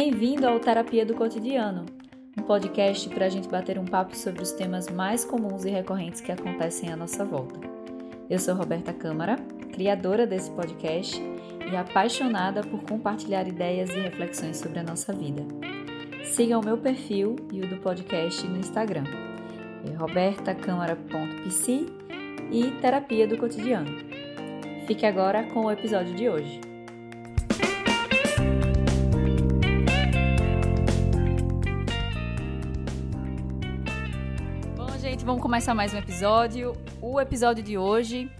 Bem-vindo ao Terapia do Cotidiano, um podcast para a gente bater um papo sobre os temas mais comuns e recorrentes que acontecem à nossa volta. Eu sou Roberta Câmara, criadora desse podcast e apaixonada por compartilhar ideias e reflexões sobre a nossa vida. Siga o meu perfil e o do podcast no Instagram, é e Terapia do Cotidiano. Fique agora com o episódio de hoje. Vamos começar mais um episódio. O episódio de hoje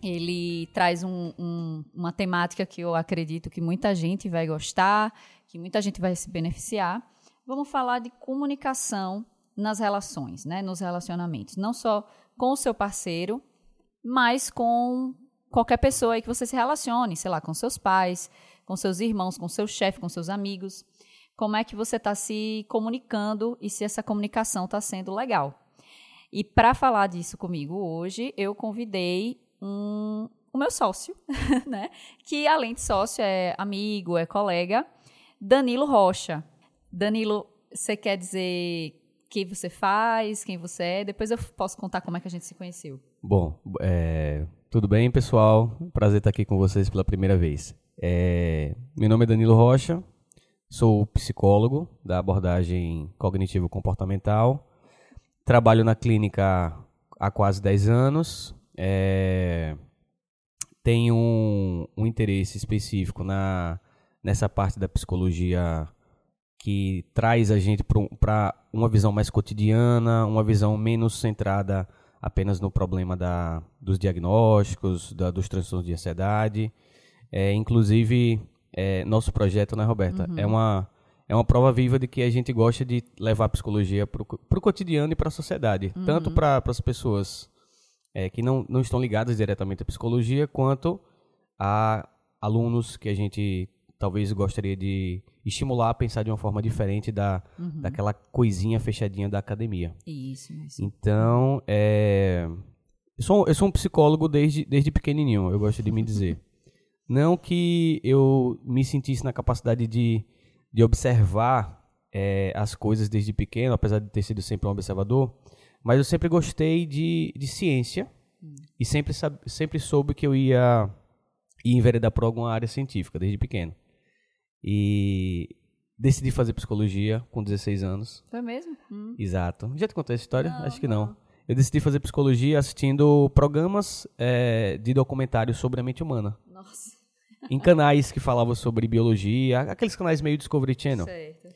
ele traz um, um, uma temática que eu acredito que muita gente vai gostar, que muita gente vai se beneficiar. Vamos falar de comunicação nas relações, né, nos relacionamentos, não só com o seu parceiro, mas com qualquer pessoa aí que você se relacione, sei lá, com seus pais, com seus irmãos, com seu chefe, com seus amigos. Como é que você está se comunicando e se essa comunicação está sendo legal? E para falar disso comigo hoje, eu convidei um, o meu sócio, né? Que além de sócio é amigo, é colega, Danilo Rocha. Danilo, você quer dizer que você faz, quem você é? Depois eu posso contar como é que a gente se conheceu. Bom, é, tudo bem, pessoal? Prazer estar aqui com vocês pela primeira vez. É, meu nome é Danilo Rocha, sou psicólogo da abordagem cognitivo-comportamental. Trabalho na clínica há quase 10 anos. É, tenho um, um interesse específico na, nessa parte da psicologia que traz a gente para uma visão mais cotidiana, uma visão menos centrada apenas no problema da, dos diagnósticos, da, dos transtornos de ansiedade. É, inclusive, é, nosso projeto, né, Roberta, uhum. é, uma, é uma prova viva de que a gente gosta de levar a psicologia para o cotidiano e para a sociedade, uhum. tanto para as pessoas é, que não, não estão ligadas diretamente à psicologia, quanto a alunos que a gente talvez gostaria de estimular a pensar de uma forma diferente da, uhum. daquela coisinha fechadinha da academia. Isso, isso. Então, é, eu, sou, eu sou um psicólogo desde, desde pequenininho, eu gosto de me dizer. Não que eu me sentisse na capacidade de, de observar é, as coisas desde pequeno, apesar de ter sido sempre um observador, mas eu sempre gostei de, de ciência hum. e sempre, sempre soube que eu ia, ia enveredar por alguma área científica desde pequeno. E decidi fazer psicologia com 16 anos. Foi mesmo? Hum. Exato. Já te contei essa história? Não, Acho que não. não. Eu decidi fazer psicologia assistindo programas é, de documentários sobre a mente humana. Nossa. Em canais que falavam sobre biologia, aqueles canais meio Discovery Channel. Certo.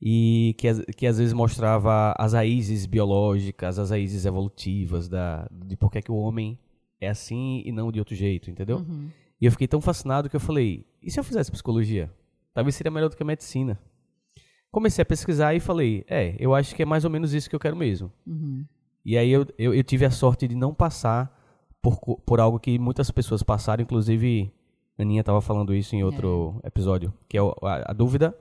E que, que às vezes mostrava as raízes biológicas, as raízes evolutivas da, de por que, que o homem é assim e não de outro jeito, entendeu? Uhum. E eu fiquei tão fascinado que eu falei, e se eu fizesse psicologia? Talvez seria melhor do que a medicina. Comecei a pesquisar e falei, é, eu acho que é mais ou menos isso que eu quero mesmo. Uhum. E aí eu, eu, eu, tive a sorte de não passar por, por algo que muitas pessoas passaram, inclusive Aninha estava falando isso em outro é. episódio, que é a, a, dúvida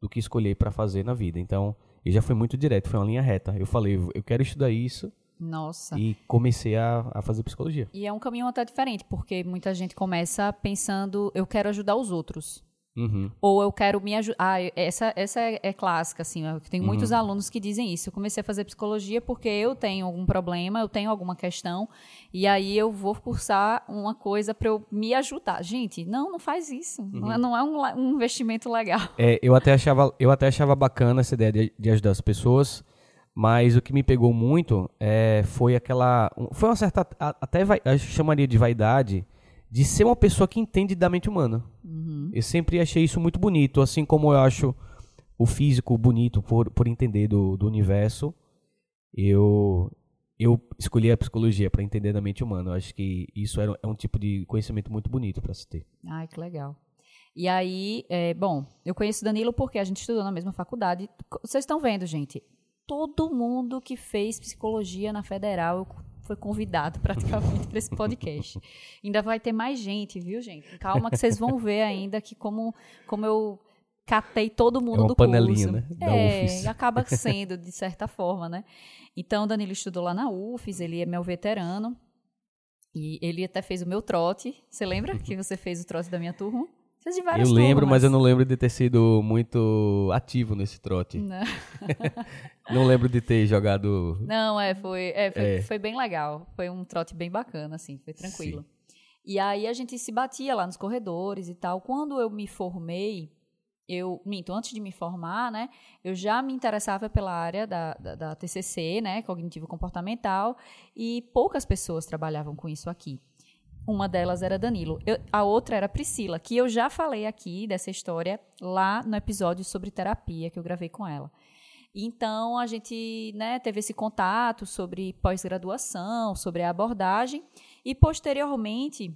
do que escolher para fazer na vida. Então, eu já fui muito direto, foi uma linha reta. Eu falei, eu quero estudar isso. Nossa. E comecei a, a fazer psicologia. E é um caminho até diferente, porque muita gente começa pensando, eu quero ajudar os outros. Uhum. Ou eu quero me ajudar. Ah, essa, essa é, é, clássica, assim. Eu tenho uhum. muitos alunos que dizem isso. Eu comecei a fazer psicologia porque eu tenho algum problema, eu tenho alguma questão, e aí eu vou cursar uma coisa para eu me ajudar. Gente, não, não faz isso. Uhum. Não é, não é um, um, investimento legal. É, eu, até achava, eu até achava bacana essa ideia de, de ajudar as pessoas, mas o que me pegou muito é, foi aquela. Foi uma certa. Até vai, eu chamaria de vaidade de ser uma pessoa que entende da mente humana. Uhum. Eu sempre achei isso muito bonito, assim como eu acho o físico bonito por, por entender do, do universo. Eu eu escolhi a psicologia para entender da mente humana. Eu acho que isso era, é um tipo de conhecimento muito bonito para se ter. Ai, que legal. E aí, é, bom, eu conheço Danilo porque a gente estudou na mesma faculdade. Vocês estão vendo, gente? Todo mundo que fez psicologia na federal, eu foi convidado praticamente para esse podcast. ainda vai ter mais gente, viu, gente? Calma que vocês vão ver ainda que como, como eu catei todo mundo é do panelinha, curso. Né? Da é, UFES. acaba sendo, de certa forma, né? Então, Danilo estudou lá na UFES, ele é meu veterano. E ele até fez o meu trote. Você lembra que você fez o trote da minha turma? Fiz de várias Eu lembro, turmas. mas eu não lembro de ter sido muito ativo nesse trote. Não. Não lembro de ter jogado. Não, é, foi, é, foi, É. foi bem legal. Foi um trote bem bacana, assim, foi tranquilo. E aí a gente se batia lá nos corredores e tal. Quando eu me formei, eu, minto, antes de me formar, né, eu já me interessava pela área da, da, da TCC, né, cognitivo comportamental, e poucas pessoas trabalhavam com isso aqui. Uma delas era Danilo. Eu- a outra era Priscila, que eu já falei aqui dessa história lá no episódio sobre terapia que eu gravei com ela. Então a gente né, teve esse contato sobre pós-graduação, sobre a abordagem, e posteriormente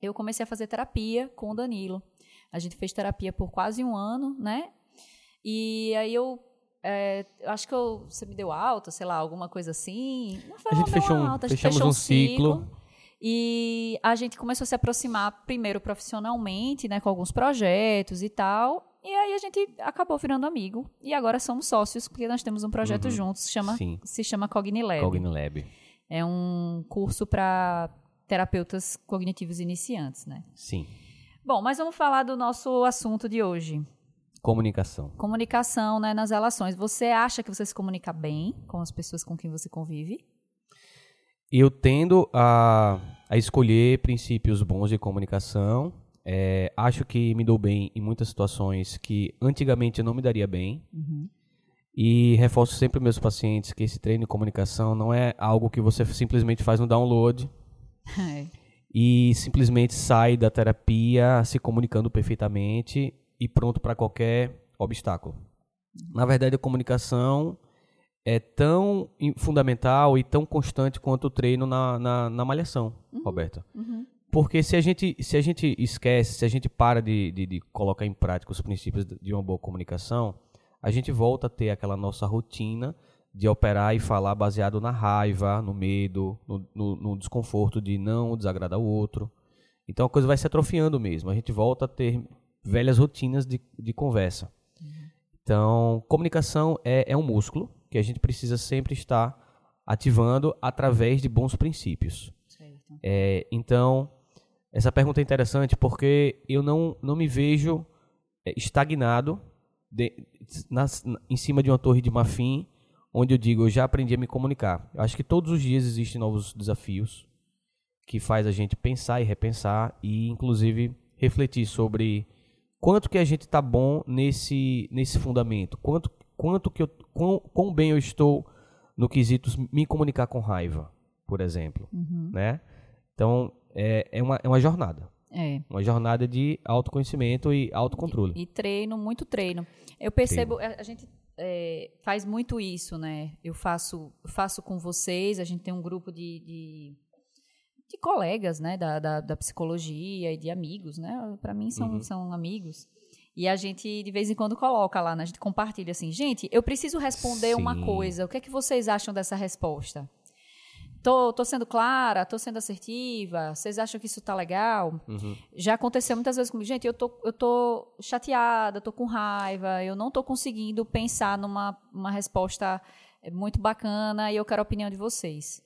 eu comecei a fazer terapia com o Danilo. A gente fez terapia por quase um ano, né? E aí eu é, acho que eu- você me deu alta, sei lá, alguma coisa assim. Não foi A gente fechou alta, a gente fechamos fechou um ciclo. E a gente começou a se aproximar primeiro profissionalmente, né, com alguns projetos e tal. E aí a gente acabou virando amigo. E agora somos sócios, porque nós temos um projeto Uhum. juntos, se chama, Sim. se chama Cognilab. Cognilab. É um curso para terapeutas cognitivos iniciantes, né? Sim. Bom, mas vamos falar do nosso assunto de hoje. Comunicação. Comunicação né, nas relações. Você acha que você se comunica bem com as pessoas com quem você convive? Eu tendo a, a escolher princípios bons de comunicação. É, acho que me dou bem em muitas situações que antigamente eu não me daria bem. E reforço sempre meus pacientes que esse treino de comunicação não é algo que você simplesmente faz um download É. e simplesmente sai da terapia se comunicando perfeitamente e pronto para qualquer obstáculo. Na verdade, a comunicação é tão fundamental e tão constante quanto o treino na, na, na malhação, Roberta. Uhum. Porque se a gente, se a gente esquece, se a gente para de, de, de colocar em prática os princípios de uma boa comunicação, a gente volta a ter aquela nossa rotina de operar e falar baseado na raiva, no medo, no, no- no desconforto de não desagradar o outro. Então a coisa vai se atrofiando mesmo. A gente volta a ter velhas rotinas de, de conversa. Então, comunicação é, é um músculo que a gente precisa sempre estar ativando através de bons princípios. É, então, essa pergunta é interessante porque eu não, não me vejo é, estagnado de- na- em cima de uma torre de marfim, onde eu digo, eu já aprendi a me comunicar. Eu acho que todos os dias existem novos desafios que faz a gente pensar e repensar e, inclusive, refletir sobre quanto que a gente está bom nesse, nesse fundamento, quanto, quanto que eu, quão, quão bem eu estou no quesito me comunicar com raiva, por exemplo Uhum. né? Então, é, é, uma, é uma jornada. É. Uma jornada de autoconhecimento e autocontrole. E treino, muito treino. Eu percebo, a, a gente é, faz muito isso, né? Eu faço, faço com vocês, a gente tem um grupo de, de, de colegas, né? Da, da, da psicologia e de amigos, né? Para mim são, Uhum. são amigos. E a gente, de vez em quando, coloca lá, né? A gente compartilha assim, gente, eu preciso responder uma Sim. coisa. O que é que vocês acham dessa resposta? Tô, tô sendo clara, tô sendo assertiva, vocês acham que isso tá legal? Uhum. Já aconteceu muitas vezes comigo. Gente, eu tô, eu tô chateada, tô com raiva, eu não tô conseguindo pensar numa uma resposta eh, muito bacana e eu quero a opinião de vocês.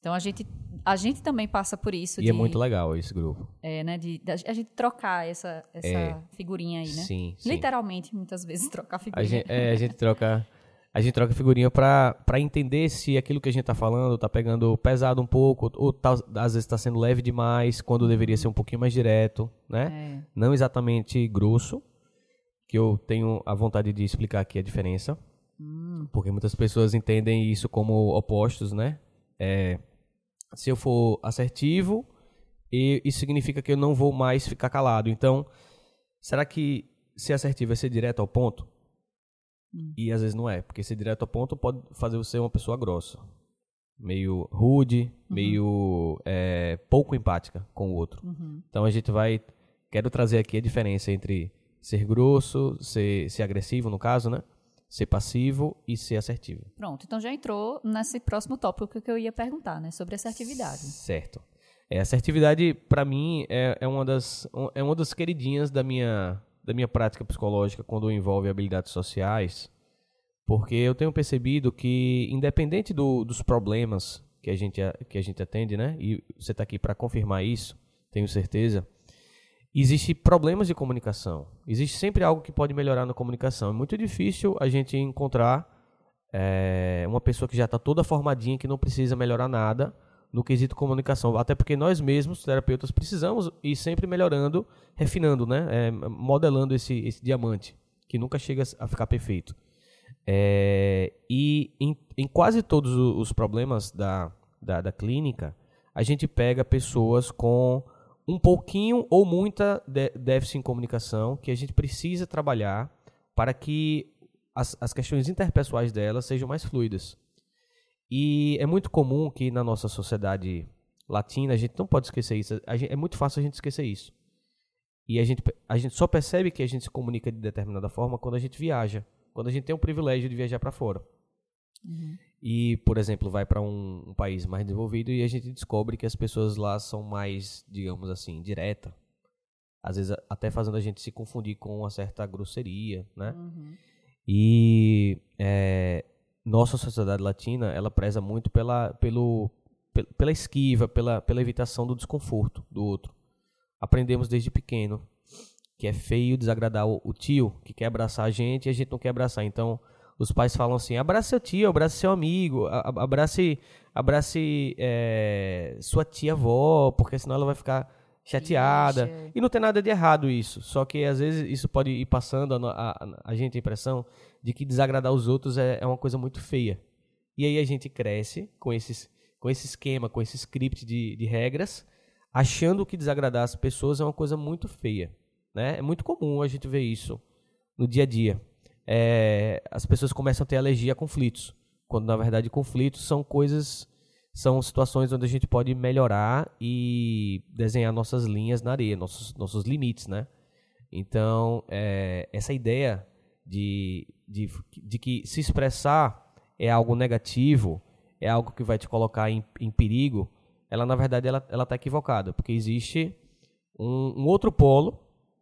Então a gente, a gente também passa por isso. E de, é muito legal esse grupo. é, né, de, da- a gente trocar essa, essa É. figurinha aí, né? Sim, sim. Literalmente, muitas vezes, trocar A figurinha. gente, é, a gente troca a gente troca figurinha pra, pra entender se aquilo que a gente tá falando tá pegando pesado um pouco, ou tá, às vezes tá sendo leve demais, quando deveria ser um pouquinho mais direto, né? É. Não exatamente grosso, que eu tenho a vontade de explicar aqui a diferença. Hum. Porque muitas pessoas entendem isso como opostos, né? É, se eu for assertivo, e- isso significa que eu não vou mais ficar calado. Então, será que ser assertivo é ser direto ao ponto? Hum. E às vezes não é, porque ser direto ao ponto pode fazer você uma pessoa grossa. Meio rude, meio é, pouco empática com o outro. Uhum. Então a gente vai. Quero trazer aqui a diferença entre ser grosso, ser, ser agressivo, no caso, né? Ser passivo e ser assertivo. Pronto, então já entrou nesse próximo tópico que eu ia perguntar, né? Sobre assertividade. Certo. É, assertividade, para mim, é, é, uma das, é uma das queridinhas da minha, da minha prática psicológica quando envolve habilidades sociais, porque eu tenho percebido que, independente do- dos problemas que a, gente, que a gente atende, né? E você está aqui para confirmar isso, tenho certeza. Existem problemas de comunicação. Existe sempre algo que pode melhorar na comunicação. É muito difícil a gente encontrar é, uma pessoa que já está toda formadinha, que não precisa melhorar nada no quesito comunicação. Até porque nós mesmos, terapeutas, precisamos ir sempre melhorando, refinando, né? É, modelando esse, esse diamante, que nunca chega a ficar perfeito. É, e em, em, quase todos os problemas da, da, da clínica, a gente pega pessoas com um pouquinho ou muita déficit em comunicação que a gente precisa trabalhar para que as, as questões interpessoais delas sejam mais fluidas. E é muito comum que na nossa sociedade latina, a gente não pode esquecer isso, gente, é muito fácil a gente esquecer isso. E a gente, a gente só percebe que a gente se comunica de determinada forma quando a gente viaja, quando a gente tem o privilégio de viajar para fora. Uhum e, por exemplo, vai para um, um, país mais desenvolvido e a gente descobre que as pessoas lá são mais, digamos assim, direta. Às vezes até fazendo a gente se confundir com uma certa grosseria, né? Uhum. E é, nossa sociedade latina, ela preza muito pela, pelo, pela esquiva, pela, pela evitação do desconforto do outro. Aprendemos desde pequeno que é feio desagradar o, o tio que quer abraçar a gente e a gente não quer abraçar. Então, os pais falam assim: abrace seu tio, abrace seu amigo, abrace, abrace é, sua tia avó, porque senão ela vai ficar chateada. Ixi. E não tem nada de errado isso. Só que às vezes isso pode ir passando a, a, a gente a impressão de que desagradar os outros é, é uma coisa muito feia. E aí a gente cresce com, esses, com esse esquema, com esse script de, de regras, achando que desagradar as pessoas é uma coisa muito feia. Né? É muito comum a gente ver isso no dia a dia é, as pessoas começam a ter alergia a conflitos, quando na verdade conflitos são coisas, são situações onde a gente pode melhorar e desenhar nossas linhas na areia, nossos, nossos limites, né? Então, é, essa ideia de, de, de que se expressar é algo negativo, é algo que vai te colocar em, em perigo, ela na verdade ela está equivocada, porque existe um, um outro polo,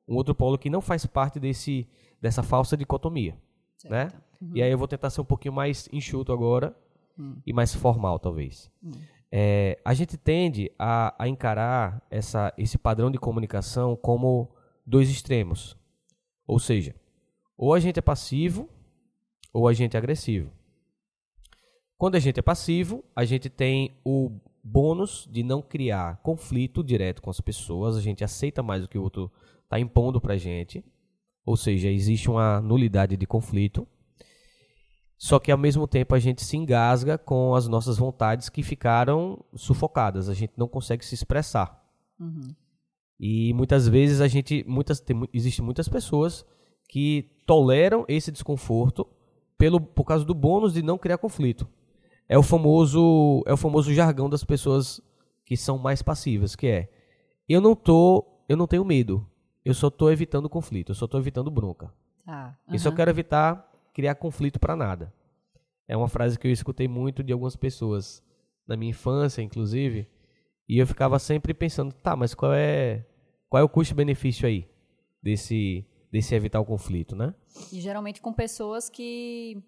um outro polo que não faz parte desse dessa falsa dicotomia, certo. né? Uhum. E aí eu vou tentar ser um pouquinho mais enxuto agora uhum. e mais formal, talvez. Uhum. É, a gente tende a, a encarar essa, esse padrão de comunicação como dois extremos. Ou seja, ou a gente é passivo ou a gente é agressivo. Quando a gente é passivo, a gente tem o bônus de não criar conflito direto com as pessoas, a gente aceita mais o que o outro está impondo para a gente. Ou seja, existe uma nulidade de conflito. Só que ao mesmo tempo a gente se engasga com as nossas vontades que ficaram sufocadas. A gente não consegue se expressar. Uhum. E muitas vezes a gente, muitas, tem, existe muitas pessoas que toleram esse desconforto pelo, por causa do bônus de não criar conflito. É o famoso, é o famoso jargão das pessoas que são mais passivas, que é eu não tô, eu não tenho medo eu só estou evitando conflito, eu só estou evitando bronca. Tá. Uhum. Eu só quero evitar criar conflito para nada. É uma frase que eu escutei muito de algumas pessoas na minha infância, inclusive, e eu ficava sempre pensando, tá, mas qual é qual é o custo-benefício aí desse desse evitar o conflito, né? E geralmente com pessoas que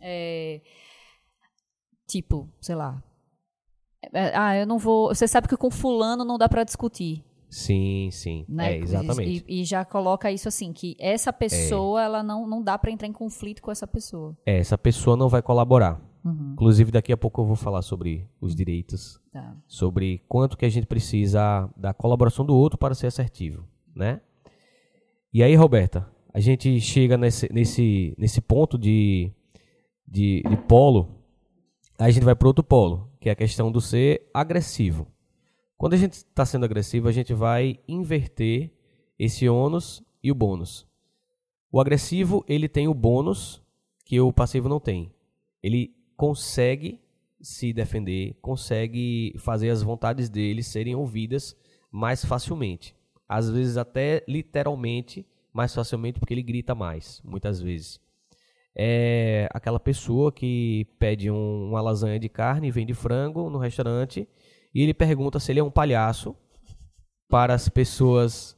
é, tipo, sei lá, é, ah, eu não vou. Você sabe que com fulano não dá para discutir. Sim, sim. Né? É, exatamente. E, e, já coloca isso assim, que essa pessoa, é. ela não, não dá para entrar em conflito com essa pessoa. É, essa pessoa não vai colaborar. Uhum. Inclusive, daqui a pouco eu vou falar sobre os direitos, tá. sobre quanto que a gente precisa da colaboração do outro para ser assertivo, né? E aí, Roberta, a gente chega nesse, nesse, nesse ponto de, de, de polo, aí a gente vai para outro polo, que é a questão do ser agressivo. Quando a gente está sendo agressivo, a gente vai inverter esse ônus e o bônus. O agressivo ele tem o bônus que o passivo não tem. Ele consegue se defender, consegue fazer as vontades dele serem ouvidas mais facilmente. Às vezes até literalmente mais facilmente porque ele grita mais, muitas vezes. É aquela pessoa que pede um, uma lasanha de carne e vende frango no restaurante e ele pergunta se ele é um palhaço para as pessoas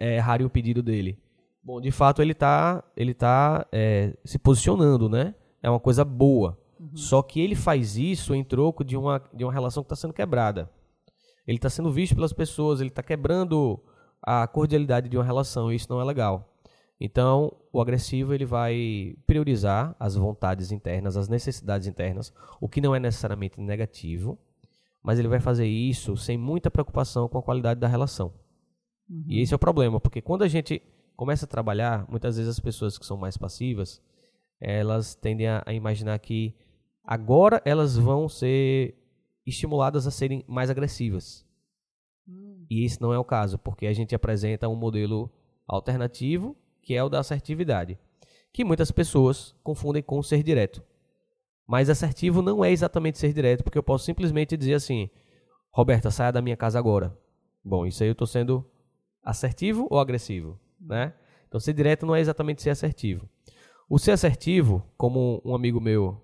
é, errarem o pedido dele. Bom, de fato ele está ele tá, é, se posicionando, né? É uma coisa boa. Uhum. Só que ele faz isso em troco de uma, de uma relação que está sendo quebrada. Ele está sendo visto pelas pessoas, ele está quebrando a cordialidade de uma relação, e isso não é legal. Então, o agressivo ele vai priorizar as vontades internas, as necessidades internas, o que não é necessariamente negativo, mas ele vai fazer isso sem muita preocupação com a qualidade da relação. Uhum. E esse é o problema, porque quando a gente começa a trabalhar, muitas vezes as pessoas que são mais passivas, elas tendem a, a imaginar que agora elas vão ser estimuladas a serem mais agressivas. Uhum. E isso não é o caso, porque a gente apresenta um modelo alternativo que é o da assertividade, que muitas pessoas confundem com ser direto. Mas assertivo não é exatamente ser direto, porque eu posso simplesmente dizer assim: Roberta, saia da minha casa agora. Bom, isso aí eu estou sendo assertivo ou agressivo, né? Então, ser direto não é exatamente ser assertivo. O ser assertivo, como um amigo meu,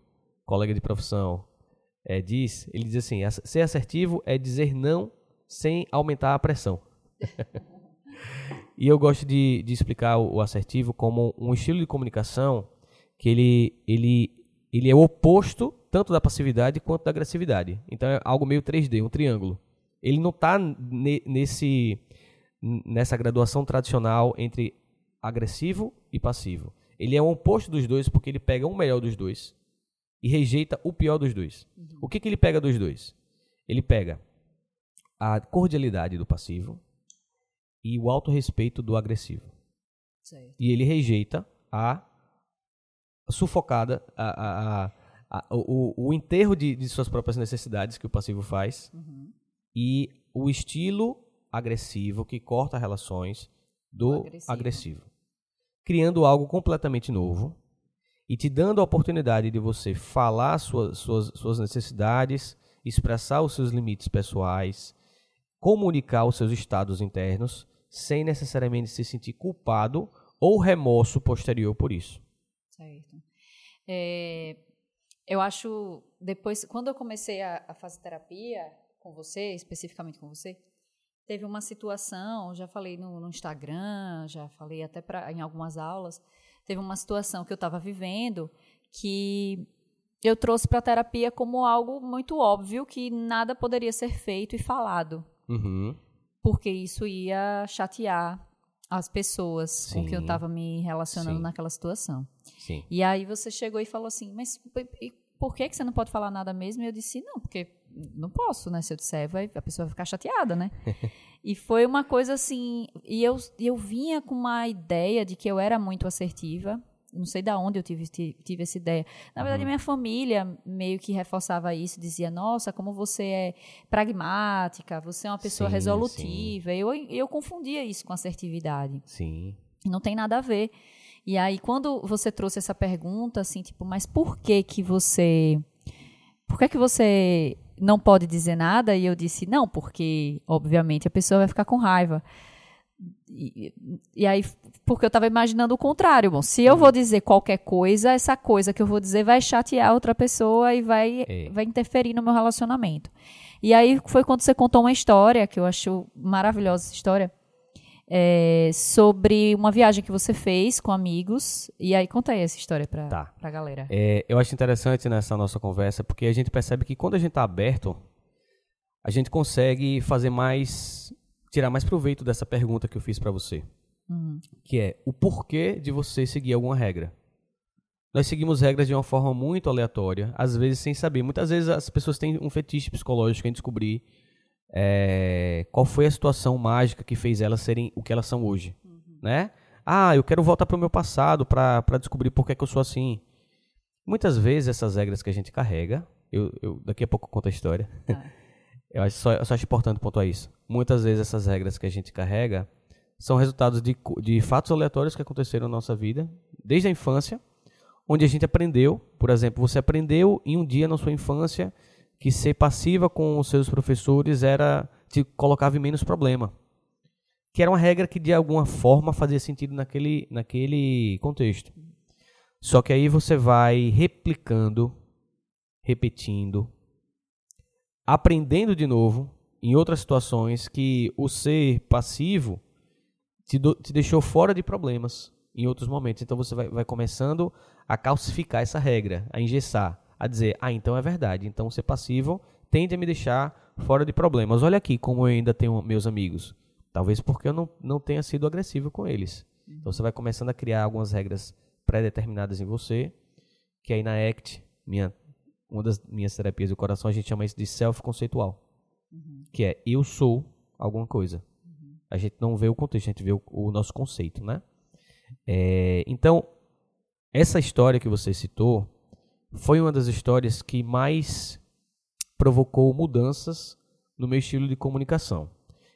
colega de profissão, é, diz, ele diz assim: ser assertivo é dizer não sem aumentar a pressão. E eu gosto de, de explicar o, assertivo como um estilo de comunicação que ele, ele, ele é o oposto tanto da passividade quanto da agressividade. Então é algo meio 3D, um triângulo. Ele não está nesse nessa graduação tradicional entre agressivo e passivo. Ele é o oposto dos dois porque ele pega o melhor dos dois e rejeita o pior dos dois. Uhum. O que, que ele pega dos dois? Ele pega a cordialidade do passivo e o autorrespeito do agressivo. E ele rejeita a sufocada, a, a, a, o, o, enterro de, de, suas próprias necessidades que o passivo faz uhum. e o estilo agressivo que corta relações do agressivo. agressivo. Criando algo completamente novo e te dando a oportunidade de você falar suas, suas, suas necessidades, expressar os seus limites pessoais, comunicar os seus estados internos sem necessariamente se sentir culpado ou remorso posterior por isso. Certo. É, eu acho, depois, quando eu comecei a, a fazer terapia com você, especificamente com você, teve uma situação, já falei no, no Instagram, já falei até pra, em algumas aulas, teve uma situação que eu estava vivendo que eu trouxe para a terapia como algo muito óbvio que nada poderia ser feito e falado. Uhum porque isso ia chatear as pessoas Sim. com que eu estava me relacionando Sim. naquela situação. Sim. E aí você chegou e falou assim, mas por que, que você não pode falar nada mesmo? E eu disse, não, porque não posso, né? Se eu disser, vai, a pessoa vai ficar chateada, né? e foi uma coisa assim, e eu, eu vinha com uma ideia de que eu era muito assertiva, não sei de onde eu tive, tive essa ideia. Na verdade, uhum. minha família meio que reforçava isso, dizia: Nossa, como você é pragmática, você é uma pessoa sim, resolutiva. Sim. Eu, eu confundia isso com assertividade. Sim. Não tem nada a ver. E aí, quando você trouxe essa pergunta, assim, tipo, mas por que que você. Por que que você não pode dizer nada? E eu disse: Não, porque, obviamente, a pessoa vai ficar com raiva. E, e, aí, porque eu estava imaginando o contrário. Bom, se eu vou dizer qualquer coisa, essa coisa que eu vou dizer vai chatear outra pessoa e vai, é. vai interferir no meu relacionamento. E aí foi quando você contou uma história, que eu acho maravilhosa essa história, é, sobre uma viagem que você fez com amigos. E aí, conta aí essa história para tá. a galera. É, eu acho interessante nessa nossa conversa, porque a gente percebe que quando a gente está aberto, a gente consegue fazer mais tirar mais proveito dessa pergunta que eu fiz para você. Uhum. Que é o porquê de você seguir alguma regra. Nós seguimos regras de uma forma muito aleatória, às vezes sem saber. Muitas vezes as pessoas têm um fetiche psicológico em descobrir é, qual foi a situação mágica que fez elas serem o que elas são hoje. Uhum. Né? Ah, eu quero voltar para o meu passado para descobrir por que, é que eu sou assim. Muitas vezes essas regras que a gente carrega, eu, eu daqui a pouco conto a história. Ah. eu, acho só, eu só acho importante pontuar isso muitas vezes essas regras que a gente carrega são resultados de, de fatos aleatórios que aconteceram na nossa vida, desde a infância, onde a gente aprendeu, por exemplo, você aprendeu em um dia na sua infância que ser passiva com os seus professores era te colocava em menos problema. Que era uma regra que de alguma forma fazia sentido naquele, naquele contexto. Só que aí você vai replicando, repetindo, aprendendo de novo, em outras situações que o ser passivo te, do, te deixou fora de problemas em outros momentos. Então você vai, vai começando a calcificar essa regra, a engessar, a dizer, ah, então é verdade. Então ser passivo tende a me deixar fora de problemas. Olha aqui como eu ainda tenho meus amigos. Talvez porque eu não, não tenha sido agressivo com eles. Então você vai começando a criar algumas regras pré-determinadas em você, que aí na ACT, minha, uma das minhas terapias do coração, a gente chama isso de self-conceitual. Uhum. Que é eu sou alguma coisa. Uhum. A gente não vê o contexto, a gente vê o, o nosso conceito, né? É, então, essa história que você citou foi uma das histórias que mais provocou mudanças no meu estilo de comunicação.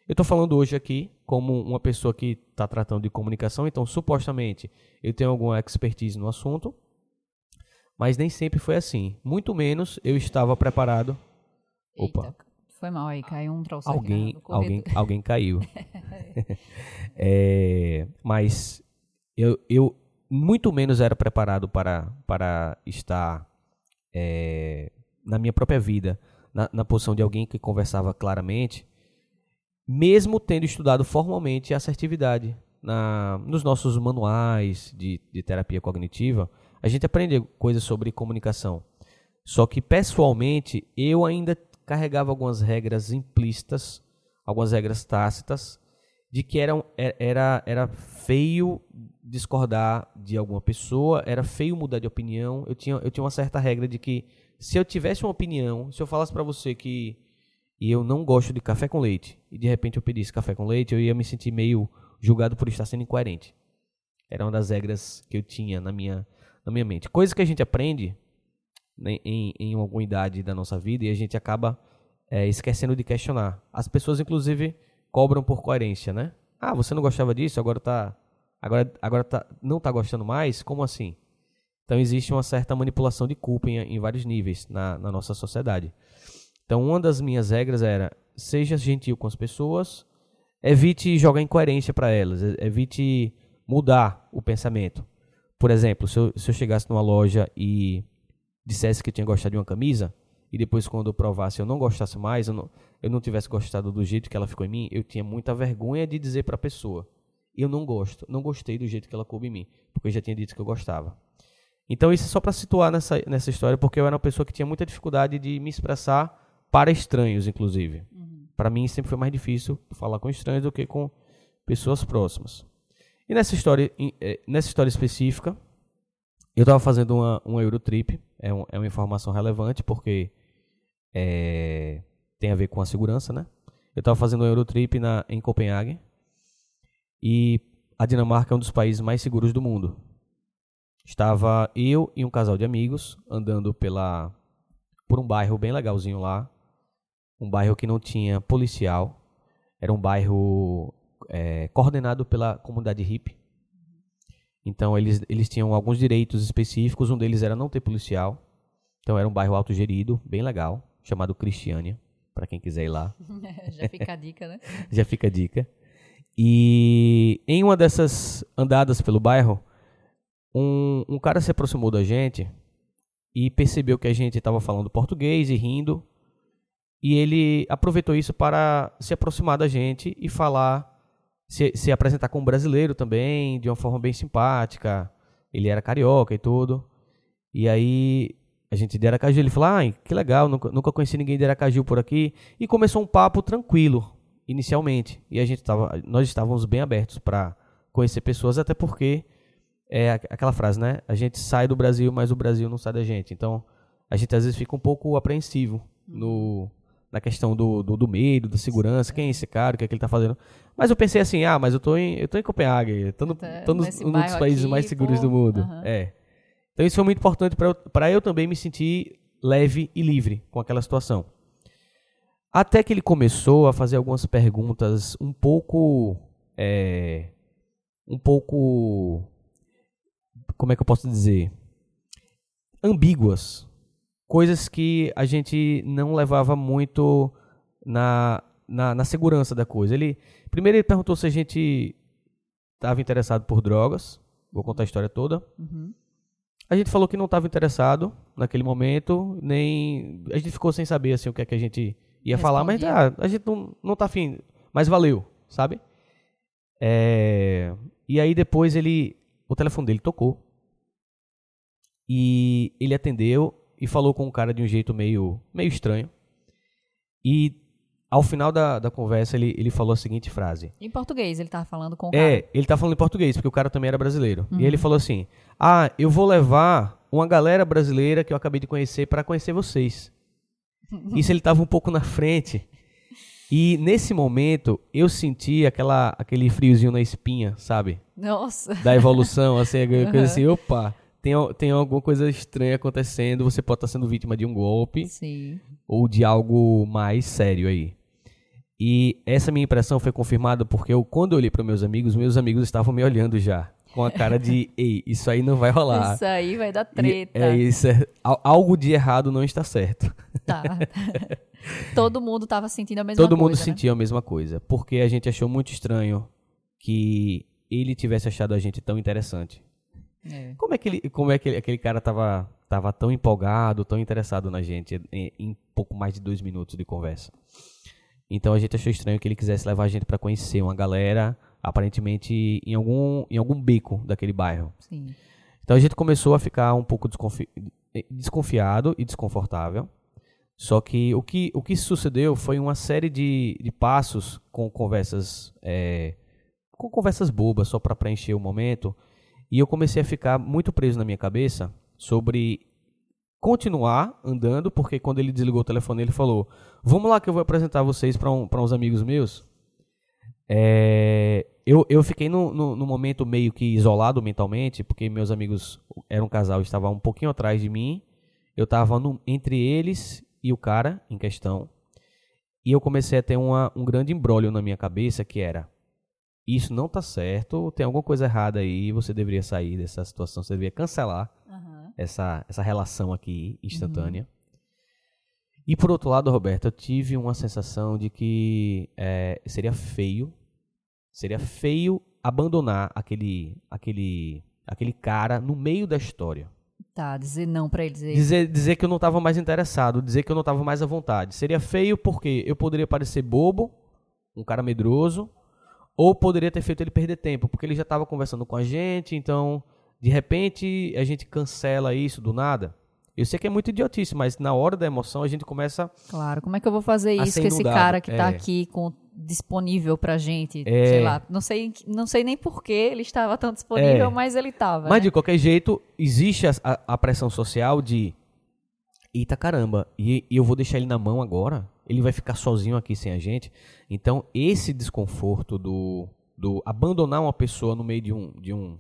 Eu estou falando hoje aqui como uma pessoa que está tratando de comunicação, então supostamente eu tenho alguma expertise no assunto, mas nem sempre foi assim. Muito menos eu estava preparado. Eita, Opa. Foi mal aí, caiu um troço alguém, aqui alguém, alguém caiu. é, mas eu, eu muito menos era preparado para, para estar é, na minha própria vida, na, na posição de alguém que conversava claramente, mesmo tendo estudado formalmente assertividade. Na, nos nossos manuais de, de terapia cognitiva, a gente aprende coisas sobre comunicação. Só que, pessoalmente, eu ainda carregava algumas regras implícitas, algumas regras tácitas, de que era, é, era, era feio discordar de alguma pessoa, era feio mudar de opinião. Eu tinha, eu tinha uma certa regra de que se eu tivesse uma opinião, se eu falasse para você que eu não gosto de café com leite, e de repente eu pedisse café com leite, eu ia me sentir meio julgado por estar sendo incoerente. Era uma das regras que eu tinha na minha, na minha mente. Coisa que a gente aprende né, em, em alguma idade da nossa vida e a gente acaba é, esquecendo de questionar. As pessoas, inclusive, cobram por coerência, né? Ah, você não gostava disso, agora tá, agora, agora tá, não está gostando mais? Como assim? Então existe uma certa manipulação de culpa em, em vários níveis na, na nossa sociedade. Então uma das minhas regras era seja gentil com as pessoas, evite jogar incoerência para elas, evite mudar o pensamento. Por exemplo, se eu, se eu chegasse numa loja e dissesse que tinha gostado de uma camisa, e depois quando eu provasse eu não gostasse mais, eu não, eu não tivesse gostado do jeito que ela ficou em mim, eu tinha muita vergonha de dizer para a pessoa, eu não gosto, não gostei do jeito que ela coube em mim, porque eu já tinha dito que eu gostava. Então isso é só para situar nessa, nessa história, porque eu era uma pessoa que tinha muita dificuldade de me expressar para estranhos, inclusive. Uhum. Para mim sempre foi mais difícil falar com estranhos do que com pessoas próximas. E nessa história, eh, nessa história específica, eu estava fazendo uma, uma Eurotrip, é, um, é uma informação relevante porque é, tem a ver com a segurança, né? Eu estava fazendo uma Eurotrip na, em Copenhague e a Dinamarca é um dos países mais seguros do mundo. Estava eu e um casal de amigos andando pela por um bairro bem legalzinho lá, um bairro que não tinha policial, era um bairro é, coordenado pela comunidade hippie. Então eles, eles tinham alguns direitos específicos, um deles era não ter policial. Então era um bairro autogerido, bem legal, chamado Cristiânia, para quem quiser ir lá. Já fica a dica, né? Já fica a dica. E em uma dessas andadas pelo bairro, um, um cara se aproximou da gente e percebeu que a gente estava falando português e rindo. E ele aproveitou isso para se aproximar da gente e falar se, se apresentar como brasileiro também, de uma forma bem simpática. Ele era carioca e tudo. E aí a gente de Aracaju, ele falou, ah, que legal, nunca, nunca conheci ninguém de Aracaju por aqui. E começou um papo tranquilo, inicialmente. E a gente tava, nós estávamos bem abertos para conhecer pessoas, até porque é aquela frase, né? A gente sai do Brasil, mas o Brasil não sai da gente. Então, a gente às vezes fica um pouco apreensivo no, na questão do, do, do, medo, da segurança, quem é esse cara, o que é que ele está fazendo. Mas eu pensei assim, ah, mas eu tô em, eu tô em Copenhague, tô, no, tô nos, um dos países aqui, mais seguros pô, do mundo. Uh -huh. É. Então isso foi muito importante para eu, eu também me sentir leve e livre com aquela situação. Até que ele começou a fazer algumas perguntas um pouco. É, um pouco. Como é que eu posso dizer? Ambíguas coisas que a gente não levava muito na, na, na segurança da coisa. Ele primeiro ele perguntou se a gente estava interessado por drogas. Vou contar a história toda. Uhum. A gente falou que não estava interessado naquele momento, nem a gente ficou sem saber assim o que é que a gente ia Respondia. falar, mas ah, a gente não não tá afim, mas valeu, sabe? É... E aí depois ele o telefone dele tocou e ele atendeu e falou com o cara de um jeito meio, meio estranho. E ao final da, da conversa, ele, ele falou a seguinte frase. Em português, ele tava falando com o cara. É, ele tá falando em português, porque o cara também era brasileiro. E ele falou assim: Ah, eu vou levar uma galera brasileira que eu acabei de conhecer para conhecer vocês. Isso ele tava um pouco na frente. E nesse momento, eu senti aquela, aquele friozinho na espinha, sabe? Nossa. Da evolução, assim, coisa assim, opa, tem, tem alguma coisa estranha acontecendo, você pode estar sendo vítima de um golpe Sim. ou de algo mais sério aí. E essa minha impressão foi confirmada porque eu, quando eu olhei para meus amigos, meus amigos estavam me olhando já, com a cara de, ei, isso aí não vai rolar. Isso aí vai dar E treta. é isso, é- al- algo de errado não está certo. Tá. Todo mundo tava sentindo a mesma Todo coisa. mundo né? sentia a mesma coisa, porque a gente achou muito estranho que ele tivesse achado a gente tão interessante. É. Como é que, ele, como é que ele- aquele cara tava, tava tão empolgado, tão interessado na gente em, em pouco mais de dois minutos de conversa? Então a gente achou estranho que ele quisesse levar a gente para conhecer uma galera, aparentemente em algum, em algum beco daquele bairro. Sim. Então a gente começou a ficar um pouco desconfi- eh, desconfiado e desconfortável. Só que o que, o que sucedeu foi uma série de, de passos com conversas eh, com conversas bobas só para preencher o momento. E eu comecei a ficar muito preso na minha cabeça sobre continuar andando, porque quando ele desligou o telefone, ele falou: Vamos lá que eu vou apresentar vocês para um, uns amigos meus. É, eu, eu fiquei no, no, no momento meio que isolado mentalmente, porque meus amigos eram um casal, estavam um pouquinho atrás de mim. Eu estava entre eles e o cara em questão. E eu comecei a ter uma, um grande embrólio na minha cabeça que era: Isso não tá certo, tem alguma coisa errada aí, você deveria sair dessa situação, você deveria cancelar Aham. essa, essa relação aqui instantânea. E por outro lado, Roberto, eu tive uma sensação de que é, seria feio, seria feio abandonar aquele, aquele, aquele cara no meio da história. Tá, dizer não pra ele dizer. Dizer, dizer que eu não estava mais interessado, dizer que eu não estava mais à vontade. Seria feio porque eu poderia parecer bobo, um cara medroso, ou poderia ter feito ele perder tempo, porque ele já estava conversando com a gente, então, de repente, a gente cancela isso do nada. Eu sei que é muito idiotice, mas na hora da emoção a gente começa. Claro, como é que eu vou fazer A isso com esse cara que tá é. aqui com, disponível pra gente? É. Sei lá, não sei, não sei nem por que ele estava tão disponível, É. mas ele tava. Mas né? de qualquer jeito, existe a, a- a pressão social de. Eita caramba, e, e eu vou deixar ele na mão agora? Ele vai ficar sozinho aqui sem a gente? Então, esse desconforto do, do abandonar uma pessoa no meio de um. De um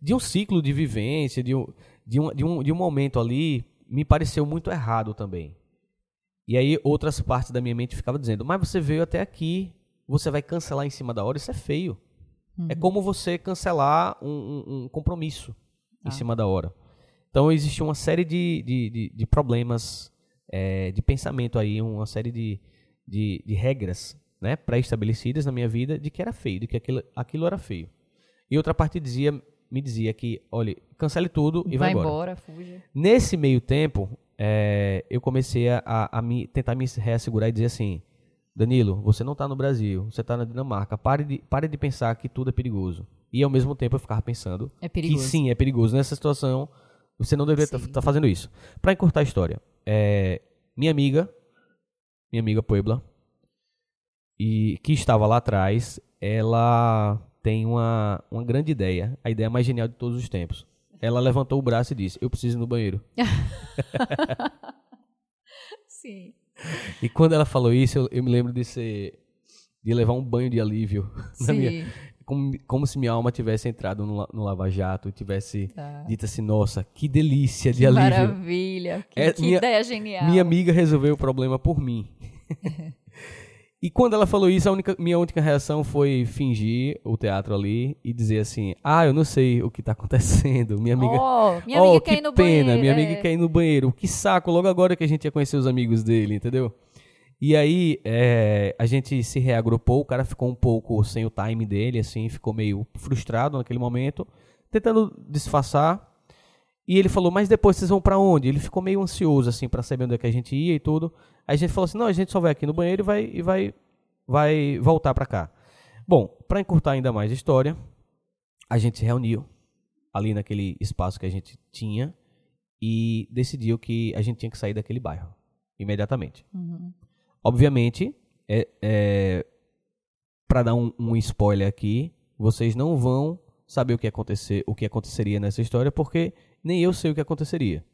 de um ciclo de vivência, de um, de, um, de, um, de um momento ali, me pareceu muito errado também. E aí outras partes da minha mente ficavam dizendo, mas você veio até aqui, você vai cancelar em cima da hora, isso é feio. É como você cancelar um, um- um compromisso em Tá. cima da hora. Então existe uma série de, de, de, de problemas é, de pensamento aí, uma série de, de, de regras né, pré-estabelecidas na minha vida de que era feio, de que aquilo, aquilo era feio. E outra parte dizia, me dizia que, olha, cancele tudo e vai, vai embora. embora, fuja. Nesse meio tempo, é, eu comecei a, a, a me, tentar me reassegurar e dizer assim: Danilo, você não está no Brasil, você está na Dinamarca. Pare de, pare de pensar que tudo é perigoso. E ao mesmo tempo eu ficava pensando É que sim, é perigoso. Nessa situação, você não deveria estar Sim. fazendo isso. Para encurtar a história, é, minha amiga, minha amiga Puebla, e que estava lá atrás, ela tem uma, uma grande ideia, a ideia mais genial de todos os tempos. Ela levantou o braço e disse: Eu preciso ir no banheiro. Sim. E quando ela falou isso, eu, eu me lembro de ser. de levar um banho de alívio. Na Sim. minha, como, como se minha alma tivesse entrado no, no Lava Jato e tivesse Tá. dito assim: Nossa, que delícia de Que alívio. maravilha. Que, É, que minha- ideia genial. Minha amiga resolveu o problema por mim. e quando ela falou isso, a única, minha única reação foi fingir o teatro ali e dizer assim: Ah, eu não sei o que está acontecendo. Minha amiga. Oh, minha oh, amiga que ir no pena, banheiro. minha é. amiga quer ir no banheiro. Que saco, logo agora que a gente ia conhecer os amigos dele, entendeu? E aí, é, a gente se reagrupou, o cara ficou um pouco sem o time dele, assim, ficou meio frustrado naquele momento, tentando disfarçar. E ele falou, mas depois vocês vão pra onde? Ele ficou meio ansioso, assim, pra saber onde é que a gente ia e tudo. Aí a gente falou assim, não, a gente só vai aqui no banheiro e vai, e vai, vai voltar pra cá. Bom, pra encurtar ainda mais a história, a gente se reuniu ali naquele espaço que a gente tinha e decidiu que a gente tinha que sair daquele bairro imediatamente. Uhum. Obviamente, é, é para dar um, um spoiler aqui, vocês não vão saber o que acontecer, o que aconteceria nessa história, porque nem eu sei o que aconteceria.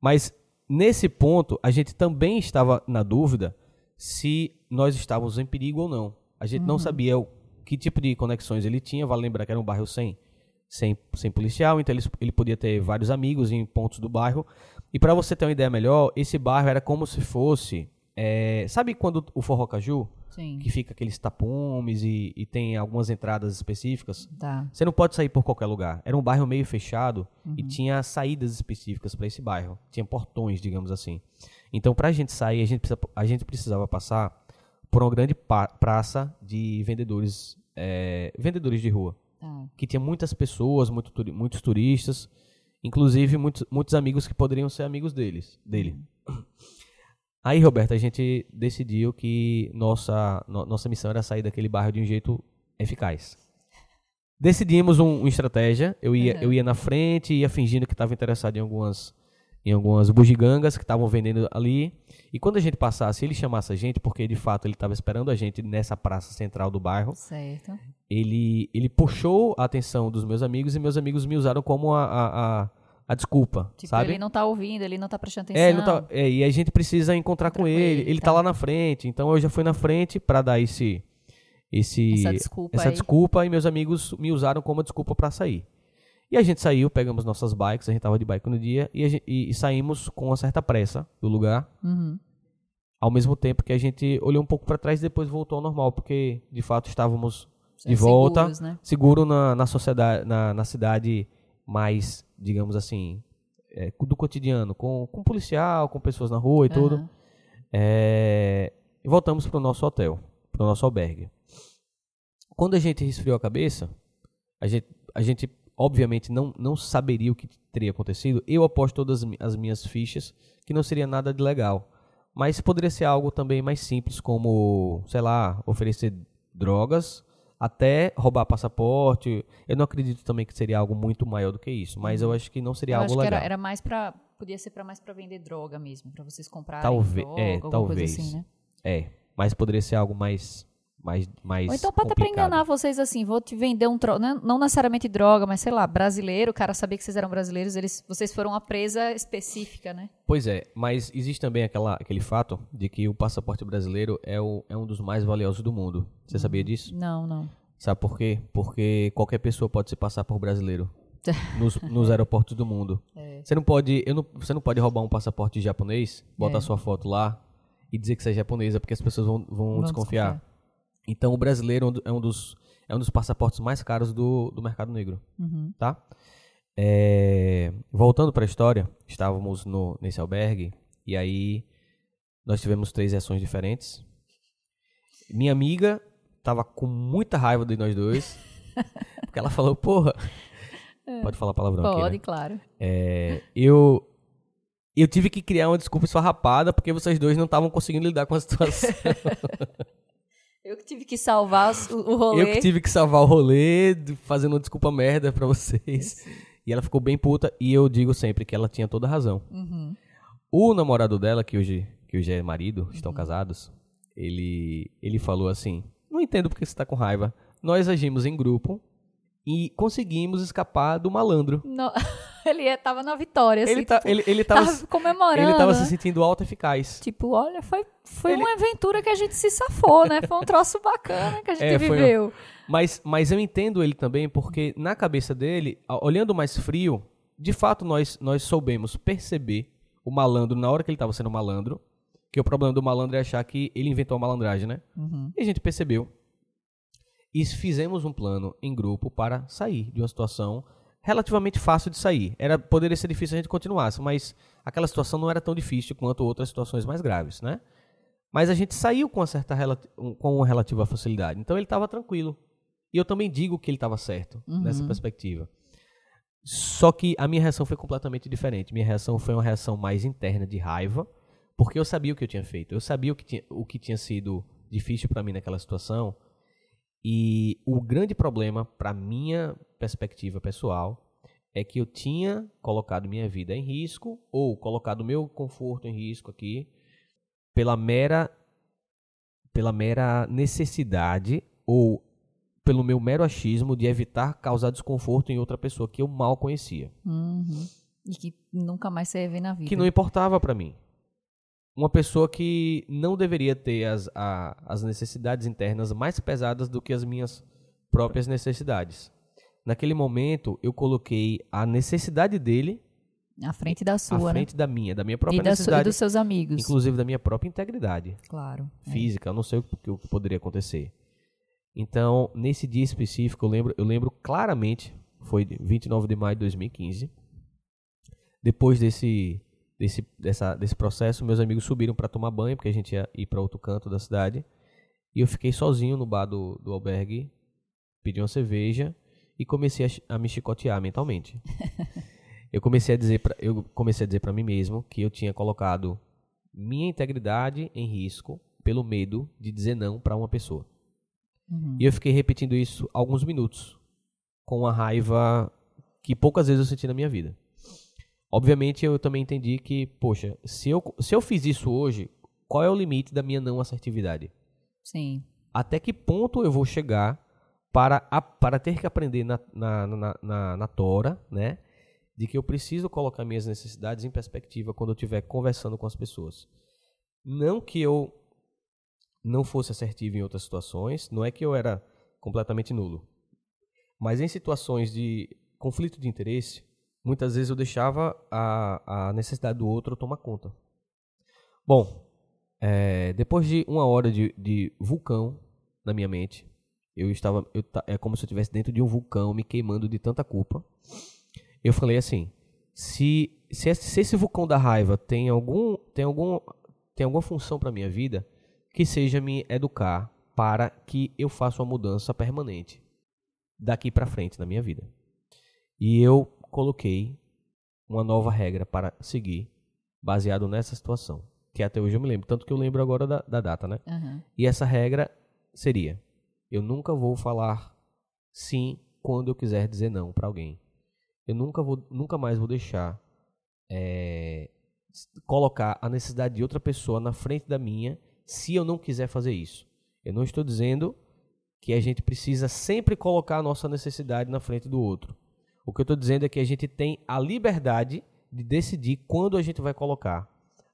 Mas nesse ponto, a gente também estava na dúvida se nós estávamos em perigo ou não. A gente uhum. não sabia o, que tipo de conexões ele tinha. Vale lembrar que era um bairro sem, sem, sem policial, então ele, ele podia ter vários amigos em pontos do bairro. E para você ter uma ideia melhor, esse bairro era como se fosse. É, sabe quando o Forró Caju? Sim. Que fica aqueles tapumes e, e tem algumas entradas específicas. Tá. Você não pode sair por qualquer lugar. Era um bairro meio fechado uhum. e tinha saídas específicas para esse bairro. Tinha portões, digamos assim. Então, para a gente sair, a gente, precisa, a gente precisava passar por uma grande praça de vendedores, é, vendedores de rua. Tá. Que tinha muitas pessoas, muito, muitos turistas, inclusive muitos, muitos amigos que poderiam ser amigos deles, dele. Uhum. Aí, Roberto, a gente decidiu que nossa, no, nossa missão era sair daquele bairro de um jeito eficaz. Decidimos um, uma estratégia. Eu ia, uhum. eu ia na frente, ia fingindo que estava interessado em algumas, em algumas bugigangas que estavam vendendo ali. E quando a gente passasse, ele chamasse a gente, porque de fato ele estava esperando a gente nessa praça central do bairro. Certo. Ele, ele puxou a atenção dos meus amigos e meus amigos me usaram como a, a, a a desculpa, tipo, sabe? ele não tá ouvindo, ele não tá prestando atenção. É, ele não tá, é e a gente precisa encontrar, com, com ele. ele. Ele tá. tá. lá na frente, então eu já fui na frente para dar esse esse essa desculpa, essa desculpa e meus amigos me usaram como desculpa para sair. E a gente saiu, pegamos nossas bikes, a gente tava de bike no dia e, gente, e, e saímos com uma certa pressa do lugar. Uhum. Ao mesmo tempo que a gente olhou um pouco para trás e depois voltou ao normal, porque de fato estávamos de é, volta, seguros, né? seguro na, na sociedade, na, na cidade mais, digamos assim, é, do cotidiano, com, com policial, com pessoas na rua e uhum. tudo. É, e voltamos para o nosso hotel, para o nosso albergue. Quando a gente resfriou a cabeça, a gente, a gente obviamente não, não saberia o que teria acontecido. Eu aposto todas as minhas fichas que não seria nada de legal. Mas poderia ser algo também mais simples, como, sei lá, oferecer drogas até roubar passaporte. Eu não acredito também que seria algo muito maior do que isso, mas eu uhum. acho que não seria eu algo legal. Era, era, mais para podia ser para mais para vender droga mesmo, para vocês comprarem talvez, droga, é, talvez. Assim, né? É, mas poderia ser algo mais mais, mais Ou então para enganar vocês assim, vou te vender um troço, né? não necessariamente droga, mas sei lá, brasileiro, o cara sabia que vocês eram brasileiros, eles, vocês foram uma presa específica, né? Pois é, mas existe também aquela, aquele fato de que o passaporte brasileiro é, o, é um dos mais valiosos do mundo. Você sabia uhum. disso? Não, não. Sabe por quê? Porque qualquer pessoa pode se passar por brasileiro. nos, nos, aeroportos do mundo. É. Você não pode, eu não, você não pode roubar um passaporte japonês, botar é. sua foto lá e dizer que você é japonesa, porque as pessoas vão, vão, desconfiar. desconfiar. Então o brasileiro é um dos, é um dos passaportes mais caros do, do mercado negro. Uhum. Tá? É, voltando para a história, estávamos no, nesse albergue e aí nós tivemos três reações diferentes. Minha amiga estava com muita raiva de nós dois, porque ela falou, porra, é. pode falar palavrão Pode, aqui, né? claro. É, eu eu tive que criar uma desculpa esfarrapada porque vocês dois não estavam conseguindo lidar com a situação. Eu que tive que salvar o, rolê. Eu que tive que salvar o rolê, fazendo uma desculpa merda pra vocês. E ela ficou bem puta. E eu digo sempre que ela tinha toda a razão. Uhum. O namorado dela, que hoje, que hoje é marido, estão uhum. casados, ele, ele falou assim: Não entendo porque você tá com raiva. Nós agimos em grupo e conseguimos escapar do malandro. No... ele estava na vitória, assim, ele, tá, tipo, ele, ele tava, tava, comemorando. Ele estava se sentindo alto eficaz. Tipo, olha, foi, foi ele... uma aventura que a gente se safou, né? Foi um troço bacana que a gente é, viveu. Mas, mas eu entendo ele também, porque na cabeça dele, olhando mais frio, de fato nós, nós soubemos perceber o malandro na hora que ele estava sendo malandro, que o problema do malandro é achar que ele inventou a malandragem, né? Uhum. E a gente percebeu e fizemos um plano em grupo para sair de uma situação relativamente fácil de sair. Era poderia ser difícil a gente continuasse, mas aquela situação não era tão difícil quanto outras situações mais graves, né? Mas a gente saiu com uma certa com uma relativa facilidade. Então ele estava tranquilo. E eu também digo que ele estava certo uhum. nessa perspectiva. Só que a minha reação foi completamente diferente. Minha reação foi uma reação mais interna de raiva, porque eu sabia o que eu tinha feito. Eu sabia o que tinha, o que tinha sido difícil para mim naquela situação e o grande problema, para minha perspectiva pessoal, é que eu tinha colocado minha vida em risco ou colocado meu conforto em risco aqui pela mera pela mera necessidade ou pelo meu mero achismo de evitar causar desconforto em outra pessoa que eu mal conhecia. Uhum. E que nunca mais você ia ver na vida. Que não importava para mim. Uma pessoa que não deveria ter as, a, as necessidades internas mais pesadas do que as minhas próprias necessidades. Naquele momento, eu coloquei a necessidade dele à frente da sua, à frente né? da minha, da minha própria e da necessidade. e dos seus amigos. Inclusive da minha própria integridade. Claro. É. Física, é. eu não sei o que, o que poderia acontecer. Então, nesse dia específico, eu lembro, eu lembro claramente, foi 29 de maio de 2015. Depois desse, desse, dessa, desse processo, meus amigos subiram para tomar banho, porque a gente ia ir para outro canto da cidade. E eu fiquei sozinho no bar do, do albergue, pedi uma cerveja e comecei a, a me chicotear mentalmente. eu comecei a dizer pra, eu comecei a dizer para mim mesmo que eu tinha colocado minha integridade em risco pelo medo de dizer não para uma pessoa. Uhum. E eu fiquei repetindo isso alguns minutos, com uma raiva que poucas vezes eu senti na minha vida. Obviamente, eu também entendi que, poxa, se eu, se eu fiz isso hoje, qual é o limite da minha não assertividade? Sim. Até que ponto eu vou chegar para, a, para ter que aprender na, na, na, na, na Tora, né? De que eu preciso colocar minhas necessidades em perspectiva quando eu estiver conversando com as pessoas. Não que eu não fosse assertivo em outras situações, não é que eu era completamente nulo. Mas em situações de conflito de interesse, muitas vezes eu deixava a, a necessidade do outro tomar conta. Bom, é, depois de uma hora de, de, vulcão na minha mente, eu estava, eu, é como se eu estivesse dentro de um vulcão me queimando de tanta culpa. Eu falei assim: se, se, se esse vulcão da raiva tem algum, tem algum, tem alguma função para minha vida, que seja me educar para que eu faça uma mudança permanente daqui para frente na minha vida. E eu coloquei uma nova regra para seguir baseado nessa situação, que até hoje eu me lembro, tanto que eu lembro agora da, da data, né? Uhum. E essa regra seria: eu nunca vou falar sim quando eu quiser dizer não para alguém. Eu nunca vou, nunca mais vou deixar é, colocar a necessidade de outra pessoa na frente da minha se eu não quiser fazer isso. Eu não estou dizendo que a gente precisa sempre colocar a nossa necessidade na frente do outro. O que eu estou dizendo é que a gente tem a liberdade de decidir quando a gente vai colocar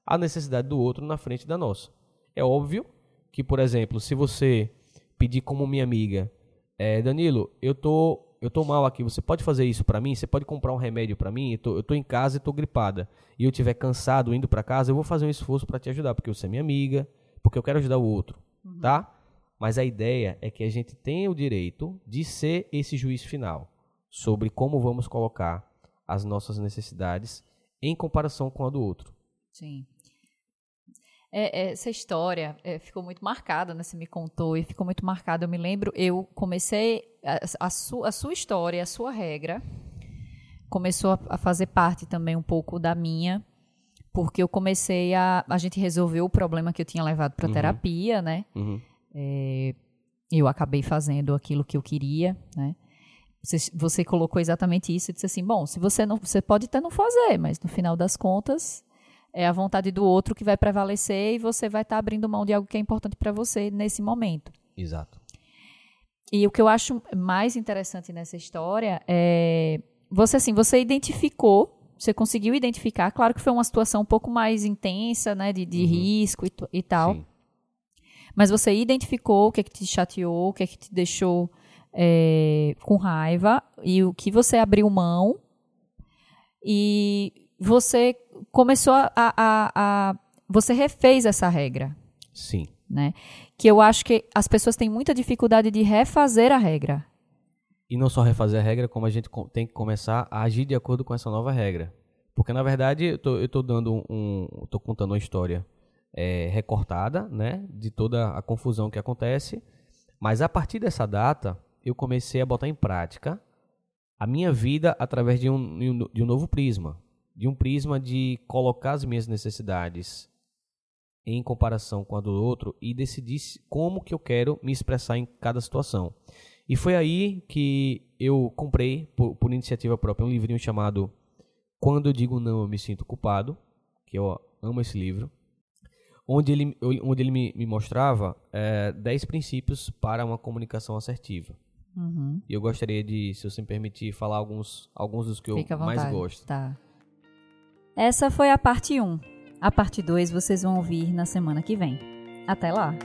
a necessidade do outro na frente da nossa. É óbvio que, por exemplo, se você pedir como minha amiga, é, Danilo, eu tô eu tô mal aqui, você pode fazer isso para mim? Você pode comprar um remédio para mim? Eu tô, eu tô em casa e tô gripada. E eu tiver cansado indo para casa, eu vou fazer um esforço para te ajudar, porque você é minha amiga, porque eu quero ajudar o outro, uhum. tá? Mas a ideia é que a gente tenha o direito de ser esse juiz final sobre como vamos colocar as nossas necessidades em comparação com a do outro. Sim. É, é essa história é, ficou muito marcada, né? Você me contou e ficou muito marcada. Eu me lembro, eu comecei a, a, su, a sua história, a sua regra começou a, a fazer parte também um pouco da minha porque eu comecei a. A gente resolveu o problema que eu tinha levado para uhum. terapia, né? Uhum. É, eu acabei fazendo aquilo que eu queria, né? Você, você colocou exatamente isso e disse assim: bom, se você não. Você pode até não fazer, mas no final das contas, é a vontade do outro que vai prevalecer e você vai estar tá abrindo mão de algo que é importante para você nesse momento. Exato. E o que eu acho mais interessante nessa história é você assim, você identificou você conseguiu identificar. Claro que foi uma situação um pouco mais intensa, né, de, de uhum. risco e, e tal. Sim. Mas você identificou o que, é que te chateou, o que, é que te deixou é, com raiva e o que você abriu mão. E você começou a, a, a você refez essa regra. Sim. Né? Que eu acho que as pessoas têm muita dificuldade de refazer a regra. E não só refazer a regra, como a gente tem que começar a agir de acordo com essa nova regra. Porque, na verdade, eu tô, eu tô dando um. tô contando uma história é, recortada, né? De toda a confusão que acontece. Mas a partir dessa data, eu comecei a botar em prática a minha vida através de um, de um novo prisma. De um prisma de colocar as minhas necessidades em comparação com a do outro e decidir como que eu quero me expressar em cada situação. E foi aí que eu comprei, por, por iniciativa própria, um livrinho chamado Quando Eu Digo Não Eu Me Sinto Culpado, que eu amo esse livro, onde ele, onde ele me, me mostrava é, 10 princípios para uma comunicação assertiva. Uhum. E eu gostaria de, se você me permitir, falar alguns, alguns dos que Fica eu mais gosto. Tá. Essa foi a parte 1. A parte 2 vocês vão ouvir na semana que vem. Até lá!